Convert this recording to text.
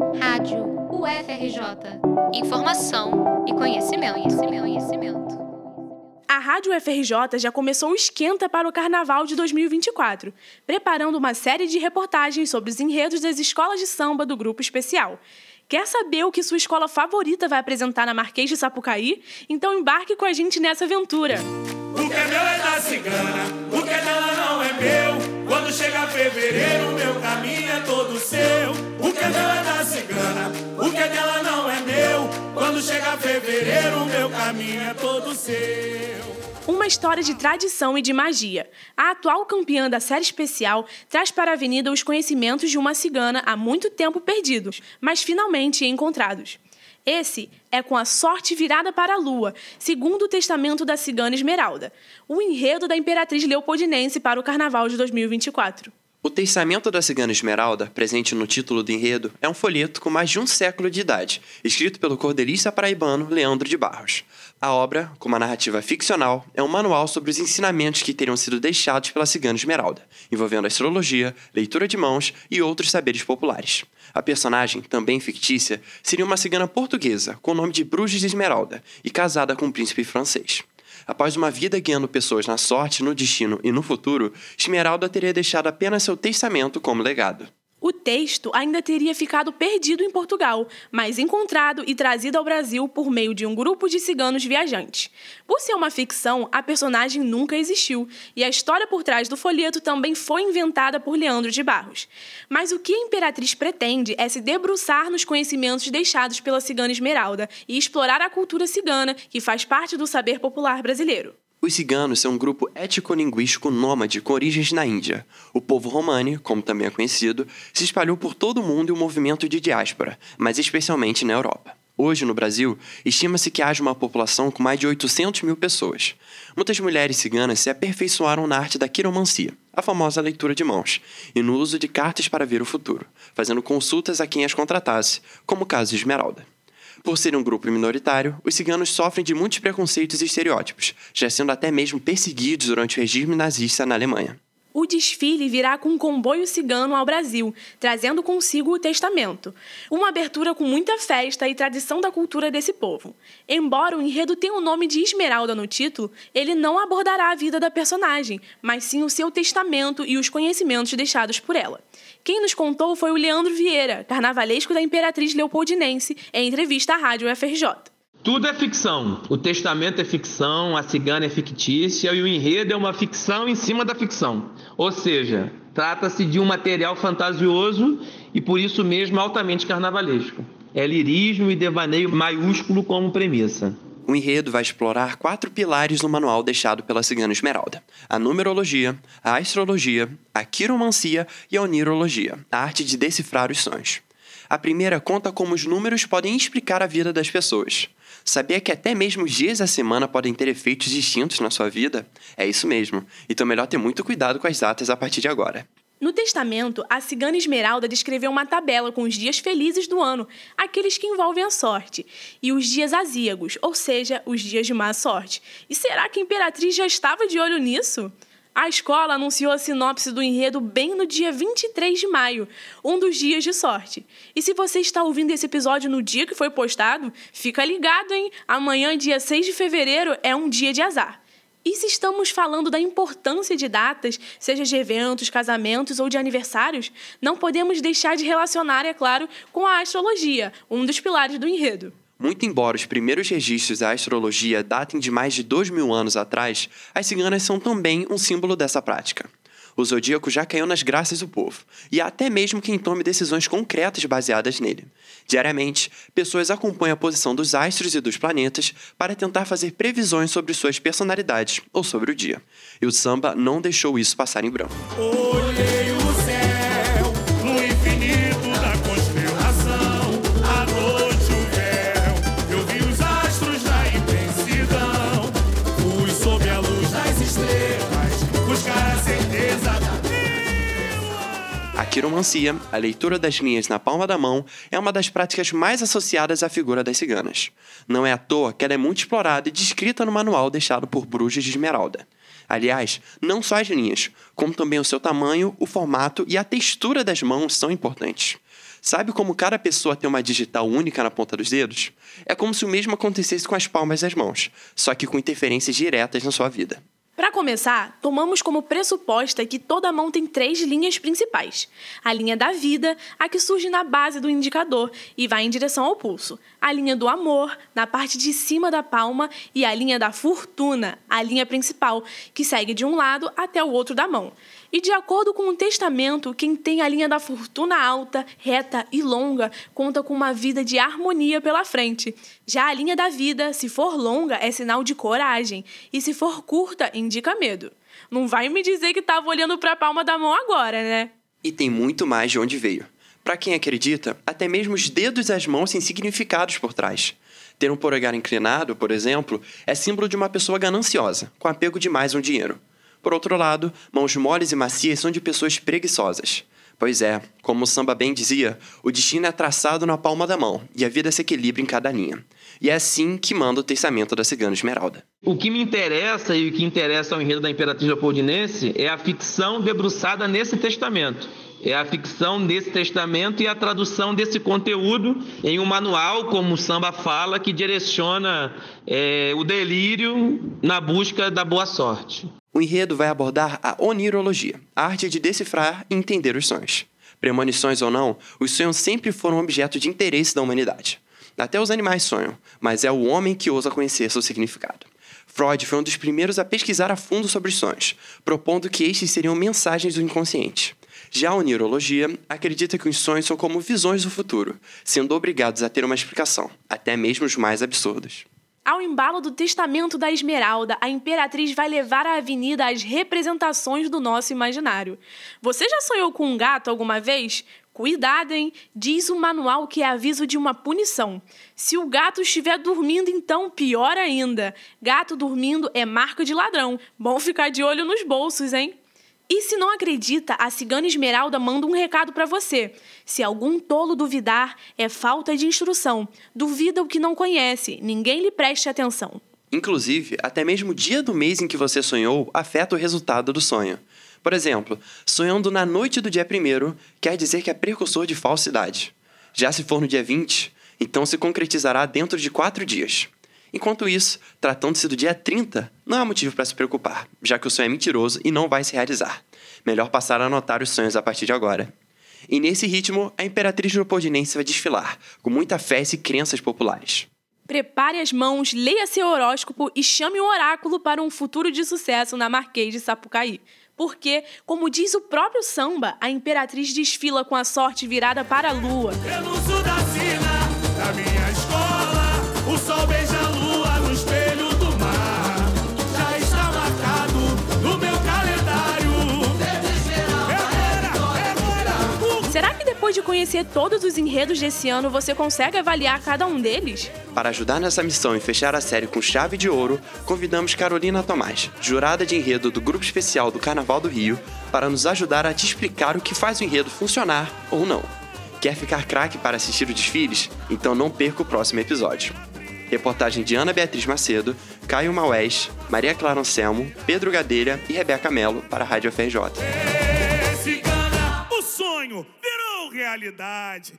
Rádio UFRJ. Informação e conhecimento, conhecimento, conhecimento. A Rádio UFRJ já começou o esquenta para o Carnaval de 2024, preparando uma série de reportagens sobre os enredos das escolas de samba do grupo especial. Quer saber o que sua escola favorita vai apresentar na Marquês de Sapucaí? Então embarque com a gente nessa aventura. O que é meu é da cigana, o que é dela não é meu. Quando chega fevereiro, meu caminho é todo seu. Que é é da cigana, o que é dela não é meu. Quando chega fevereiro, meu caminho é todo seu. Uma história de tradição e de magia. A atual campeã da série especial traz para a Avenida os conhecimentos de uma cigana há muito tempo perdidos, mas finalmente encontrados. Esse é com a sorte virada para a lua, segundo o testamento da cigana Esmeralda, o enredo da imperatriz leopoldinense para o carnaval de 2024. O Testamento da Cigana Esmeralda, presente no título do enredo, é um folheto com mais de um século de idade, escrito pelo cordelista paraibano Leandro de Barros. A obra, com uma narrativa ficcional, é um manual sobre os ensinamentos que teriam sido deixados pela Cigana Esmeralda, envolvendo astrologia, leitura de mãos e outros saberes populares. A personagem, também fictícia, seria uma cigana portuguesa com o nome de Bruges Esmeralda e casada com um príncipe francês. Após uma vida guiando pessoas na sorte, no destino e no futuro, Esmeralda teria deixado apenas seu testamento como legado. O texto ainda teria ficado perdido em Portugal, mas encontrado e trazido ao Brasil por meio de um grupo de ciganos viajantes. Por ser uma ficção, a personagem nunca existiu e a história por trás do folheto também foi inventada por Leandro de Barros. Mas o que a Imperatriz pretende é se debruçar nos conhecimentos deixados pela cigana Esmeralda e explorar a cultura cigana, que faz parte do saber popular brasileiro. Os ciganos são um grupo étnico-linguístico nômade com origens na Índia. O povo romani, como também é conhecido, se espalhou por todo o mundo em um movimento de diáspora, mas especialmente na Europa. Hoje, no Brasil, estima-se que haja uma população com mais de 800 mil pessoas. Muitas mulheres ciganas se aperfeiçoaram na arte da quiromancia, a famosa leitura de mãos, e no uso de cartas para ver o futuro, fazendo consultas a quem as contratasse, como o caso de Esmeralda. Por ser um grupo minoritário, os ciganos sofrem de muitos preconceitos e estereótipos, já sendo até mesmo perseguidos durante o regime nazista na Alemanha. O desfile virá com um comboio cigano ao Brasil, trazendo consigo o testamento. Uma abertura com muita festa e tradição da cultura desse povo. Embora o enredo tenha o nome de Esmeralda no título, ele não abordará a vida da personagem, mas sim o seu testamento e os conhecimentos deixados por ela. Quem nos contou foi o Leandro Vieira, carnavalesco da Imperatriz Leopoldinense, em entrevista à Rádio FRJ. Tudo é ficção. O testamento é ficção, a cigana é fictícia e o enredo é uma ficção em cima da ficção. Ou seja, trata-se de um material fantasioso e por isso mesmo altamente carnavalesco. É lirismo e devaneio maiúsculo como premissa. O enredo vai explorar quatro pilares no manual deixado pela Cigana Esmeralda: a numerologia, a astrologia, a quiromancia e a onirologia, a arte de decifrar os sonhos. A primeira conta como os números podem explicar a vida das pessoas. Sabia que até mesmo os dias da semana podem ter efeitos distintos na sua vida? É isso mesmo. Então é melhor ter muito cuidado com as datas a partir de agora. No testamento, a cigana Esmeralda descreveu uma tabela com os dias felizes do ano, aqueles que envolvem a sorte, e os dias azíagos, ou seja, os dias de má sorte. E será que a imperatriz já estava de olho nisso? A escola anunciou a sinopse do enredo bem no dia 23 de maio, um dos dias de sorte. E se você está ouvindo esse episódio no dia que foi postado, fica ligado, hein? Amanhã, dia 6 de fevereiro, é um dia de azar. E se estamos falando da importância de datas, seja de eventos, casamentos ou de aniversários, não podemos deixar de relacionar, é claro, com a astrologia, um dos pilares do enredo. Muito embora os primeiros registros da astrologia datem de mais de dois mil anos atrás, as ciganas são também um símbolo dessa prática. O zodíaco já caiu nas graças do povo, e há até mesmo quem tome decisões concretas baseadas nele. Diariamente, pessoas acompanham a posição dos astros e dos planetas para tentar fazer previsões sobre suas personalidades ou sobre o dia. E o samba não deixou isso passar em branco. Olhei A quiromancia, a leitura das linhas na palma da mão, é uma das práticas mais associadas à figura das ciganas. Não é à toa que ela é muito explorada e descrita no manual deixado por Brujas de Esmeralda. Aliás, não só as linhas, como também o seu tamanho, o formato e a textura das mãos são importantes. Sabe como cada pessoa tem uma digital única na ponta dos dedos? É como se o mesmo acontecesse com as palmas das mãos, só que com interferências diretas na sua vida. Para começar, tomamos como pressuposta que toda mão tem três linhas principais: a linha da vida, a que surge na base do indicador e vai em direção ao pulso, a linha do amor, na parte de cima da palma, e a linha da fortuna, a linha principal, que segue de um lado até o outro da mão. E de acordo com o testamento, quem tem a linha da fortuna alta, reta e longa conta com uma vida de harmonia pela frente. Já a linha da vida, se for longa, é sinal de coragem, e se for curta, indica medo. Não vai me dizer que estava olhando para a palma da mão agora, né? E tem muito mais de onde veio. Para quem acredita, até mesmo os dedos das mãos têm significados por trás. Ter um polegar inclinado, por exemplo, é símbolo de uma pessoa gananciosa, com apego demais ao dinheiro. Por outro lado, mãos moles e macias são de pessoas preguiçosas. Pois é, como o samba bem dizia, o destino é traçado na palma da mão e a vida se equilibra em cada linha. E é assim que manda o testamento da cigana Esmeralda. O que me interessa e o que interessa ao enredo da Imperatriz Leopoldinense é a ficção debruçada nesse testamento. É a ficção desse testamento e a tradução desse conteúdo em um manual, como o samba fala, que direciona é, o delírio na busca da boa sorte. O enredo vai abordar a onirologia, a arte de decifrar e entender os sonhos. Premonições ou não, os sonhos sempre foram objeto de interesse da humanidade. Até os animais sonham, mas é o homem que ousa conhecer seu significado. Freud foi um dos primeiros a pesquisar a fundo sobre os sonhos, propondo que estes seriam mensagens do inconsciente. Já a onirologia acredita que os sonhos são como visões do futuro, sendo obrigados a ter uma explicação, até mesmo os mais absurdos. Ao embalo do testamento da Esmeralda, a imperatriz vai levar à avenida as representações do nosso imaginário. Você já sonhou com um gato alguma vez? Cuidado, hein? Diz o manual que é aviso de uma punição. Se o gato estiver dormindo, então pior ainda. Gato dormindo é marca de ladrão. Bom ficar de olho nos bolsos, hein? E se não acredita, a cigana Esmeralda manda um recado para você. Se algum tolo duvidar, é falta de instrução. Duvida o que não conhece, ninguém lhe preste atenção. Inclusive, até mesmo o dia do mês em que você sonhou afeta o resultado do sonho. Por exemplo, sonhando na noite do dia 1 quer dizer que é precursor de falsidade. Já se for no dia 20, então se concretizará dentro de quatro dias. Enquanto isso, tratando-se do dia 30, não há motivo para se preocupar, já que o sonho é mentiroso e não vai se realizar. Melhor passar a anotar os sonhos a partir de agora. E nesse ritmo, a Imperatriz Leopoldinense vai desfilar, com muita fé e crenças populares. Prepare as mãos, leia seu horóscopo e chame o oráculo para um futuro de sucesso na Marquês de Sapucaí. Porque, como diz o próprio samba, a Imperatriz desfila com a sorte virada para a lua. Pelo da sina, da minha escola, o sol beija depois de conhecer todos os enredos desse ano, você consegue avaliar cada um deles? Para ajudar nessa missão e fechar a série com chave de ouro, convidamos Carolina Tomás, jurada de enredo do Grupo Especial do Carnaval do Rio, para nos ajudar a te explicar o que faz o enredo funcionar ou não. Quer ficar craque para assistir os desfiles? Então não perca o próximo episódio. Reportagem de Ana Beatriz Macedo, Caio Maués, Maria Clara Anselmo, Pedro Gadelha e Rebeca Melo para a Rádio FRJ. É, cigana, o sonho realidade.